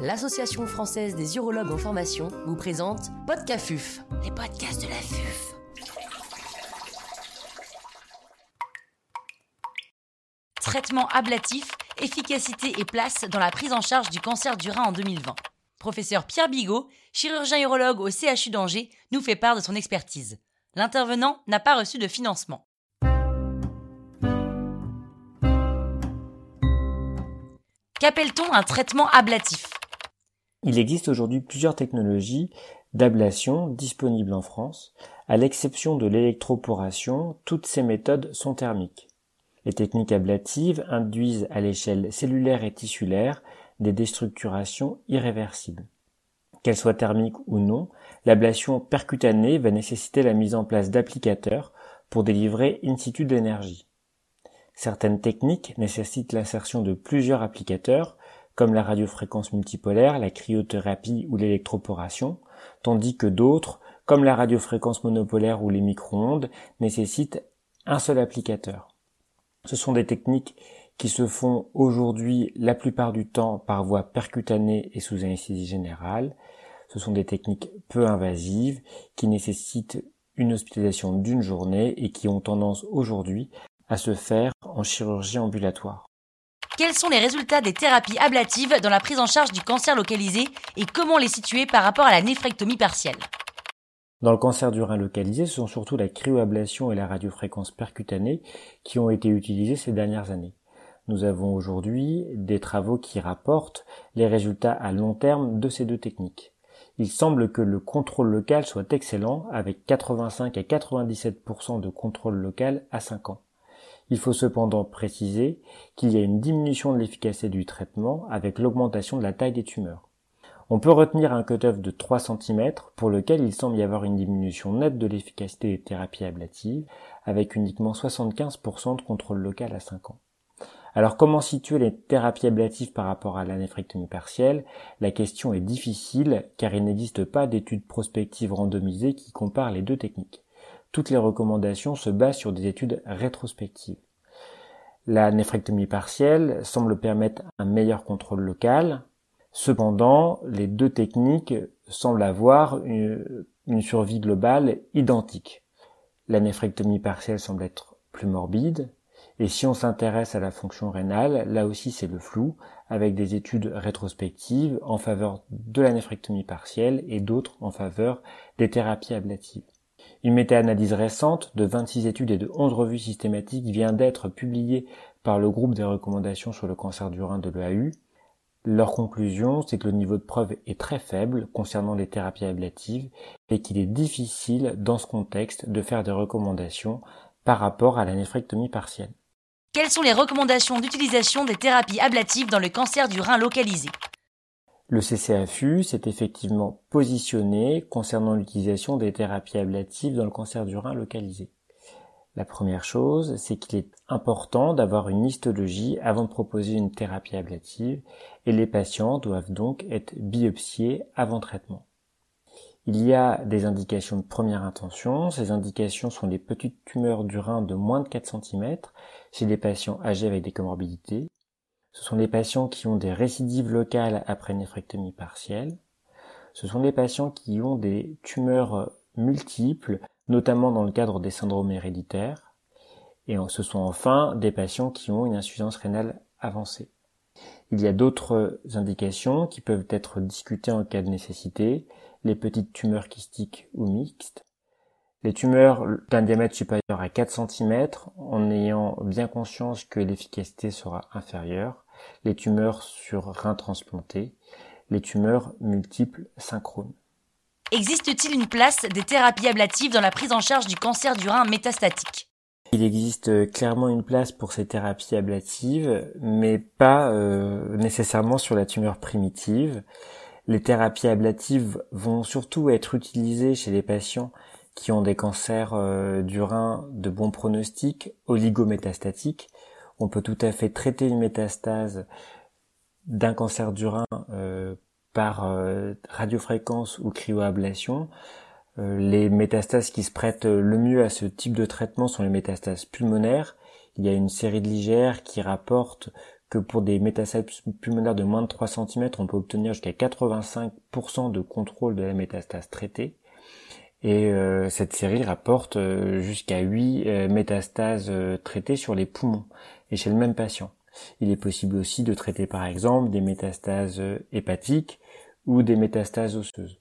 l'Association française des urologues en formation vous présente Podcafuf, les podcasts de la FUF. Traitement ablatif, efficacité et place dans la prise en charge du cancer du rein en 2020. Professeur Pierre Bigot, chirurgien urologue au CHU d'Angers, nous fait part de son expertise. L'intervenant n'a pas reçu de financement. Qu'appelle-t-on un traitement ablatif? Il existe aujourd'hui plusieurs technologies d'ablation disponibles en France. À l'exception de l'électroporation, toutes ces méthodes sont thermiques. Les techniques ablatives induisent à l'échelle cellulaire et tissulaire des déstructurations irréversibles. Qu'elles soient thermiques ou non, l'ablation percutanée va nécessiter la mise en place d'applicateurs pour délivrer in situ de l'énergie. Certaines techniques nécessitent l'insertion de plusieurs applicateurs, comme la radiofréquence multipolaire, la cryothérapie ou l'électroporation, tandis que d'autres, comme la radiofréquence monopolaire ou les micro-ondes, nécessitent un seul applicateur. Ce sont des techniques qui se font aujourd'hui la plupart du temps par voie percutanée et sous anesthésie générale. Ce sont des techniques peu invasives qui nécessitent une hospitalisation d'une journée et qui ont tendance aujourd'hui à se faire en chirurgie ambulatoire. Quels sont les résultats des thérapies ablatives dans la prise en charge du cancer localisé et comment les situer par rapport à la néphrectomie partielle? Dans le cancer du rein localisé, ce sont surtout la cryoablation et la radiofréquence percutanée qui ont été utilisées ces dernières années. Nous avons aujourd'hui des travaux qui rapportent les résultats à long terme de ces deux techniques. Il semble que le contrôle local soit excellent avec 85 à 97% de contrôle local à 5 ans. Il faut cependant préciser qu'il y a une diminution de l'efficacité du traitement avec l'augmentation de la taille des tumeurs. On peut retenir un cutoff de 3 cm pour lequel il semble y avoir une diminution nette de l'efficacité des thérapies ablatives avec uniquement 75% de contrôle local à 5 ans. Alors comment situer les thérapies ablatives par rapport à la néphrectomie partielle? La question est difficile car il n'existe pas d'études prospectives randomisées qui comparent les deux techniques. Toutes les recommandations se basent sur des études rétrospectives. La néphrectomie partielle semble permettre un meilleur contrôle local, Cependant, les deux techniques semblent avoir une, survie globale identique. La néphrectomie partielle semble être plus morbide, et si on s'intéresse à la fonction rénale, là aussi c'est le flou, avec des études rétrospectives en faveur de la néphrectomie partielle et d'autres en faveur des thérapies ablatives. Une méta-analyse récente de 26 études et de 11 revues systématiques vient d'être publiée par le groupe des recommandations sur le cancer du rein de l'EAU leur conclusion, c'est que le niveau de preuve est très faible concernant les thérapies ablatives et qu'il est difficile dans ce contexte de faire des recommandations par rapport à la néphrectomie partielle. Quelles sont les recommandations d'utilisation des thérapies ablatives dans le cancer du rein localisé? Le CCAFU s'est effectivement positionné concernant l'utilisation des thérapies ablatives dans le cancer du rein localisé. La première chose, c'est qu'il est important d'avoir une histologie avant de proposer une thérapie ablative et les patients doivent donc être biopsiés avant traitement. Il y a des indications de première intention. Ces indications sont les petites tumeurs du rein de moins de 4 cm chez les patients âgés avec des comorbidités. Ce sont les patients qui ont des récidives locales après néphrectomie partielle. Ce sont les patients qui ont des tumeurs multiples notamment dans le cadre des syndromes héréditaires, et ce sont enfin des patients qui ont une insuffisance rénale avancée. Il y a d'autres indications qui peuvent être discutées en cas de nécessité, les petites tumeurs kystiques ou mixtes, les tumeurs d'un diamètre supérieur à 4 cm en ayant bien conscience que l'efficacité sera inférieure, les tumeurs sur rein transplanté, les tumeurs multiples synchrones. Existe-t-il une place des thérapies ablatives dans la prise en charge du cancer du rein métastatique? Il existe clairement une place pour ces thérapies ablatives, mais pas euh, nécessairement sur la tumeur primitive. Les thérapies ablatives vont surtout être utilisées chez les patients qui ont des cancers euh, du rein de bon pronostic, oligométastatiques. On peut tout à fait traiter une métastase d'un cancer du rein euh, par euh, radiofréquence ou cryoablation. Les métastases qui se prêtent le mieux à ce type de traitement sont les métastases pulmonaires. Il y a une série de ligères qui rapportent que pour des métastases pulmonaires de moins de 3 cm, on peut obtenir jusqu'à 85% de contrôle de la métastase traitée. Et euh, cette série rapporte euh, jusqu'à 8 euh, métastases traitées sur les poumons et chez le même patient. Il est possible aussi de traiter par exemple des métastases hépatiques ou des métastases osseuses.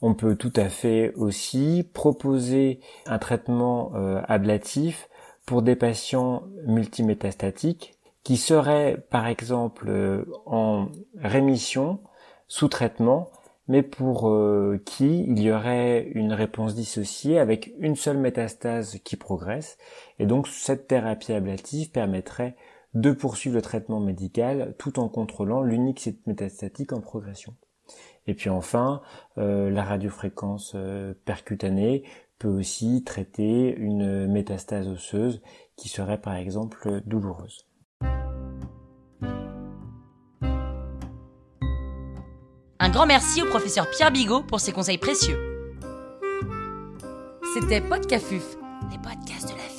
On peut tout à fait aussi proposer un traitement ablatif pour des patients multimétastatiques qui seraient par exemple en rémission sous traitement mais pour euh, qui il y aurait une réponse dissociée avec une seule métastase qui progresse. Et donc cette thérapie ablative permettrait de poursuivre le traitement médical tout en contrôlant l'unique métastatique en progression. Et puis enfin, euh, la radiofréquence euh, percutanée peut aussi traiter une métastase osseuse qui serait par exemple douloureuse. Grand merci au professeur Pierre Bigot pour ses conseils précieux. C'était Podcafuf, les podcasts de la FUF.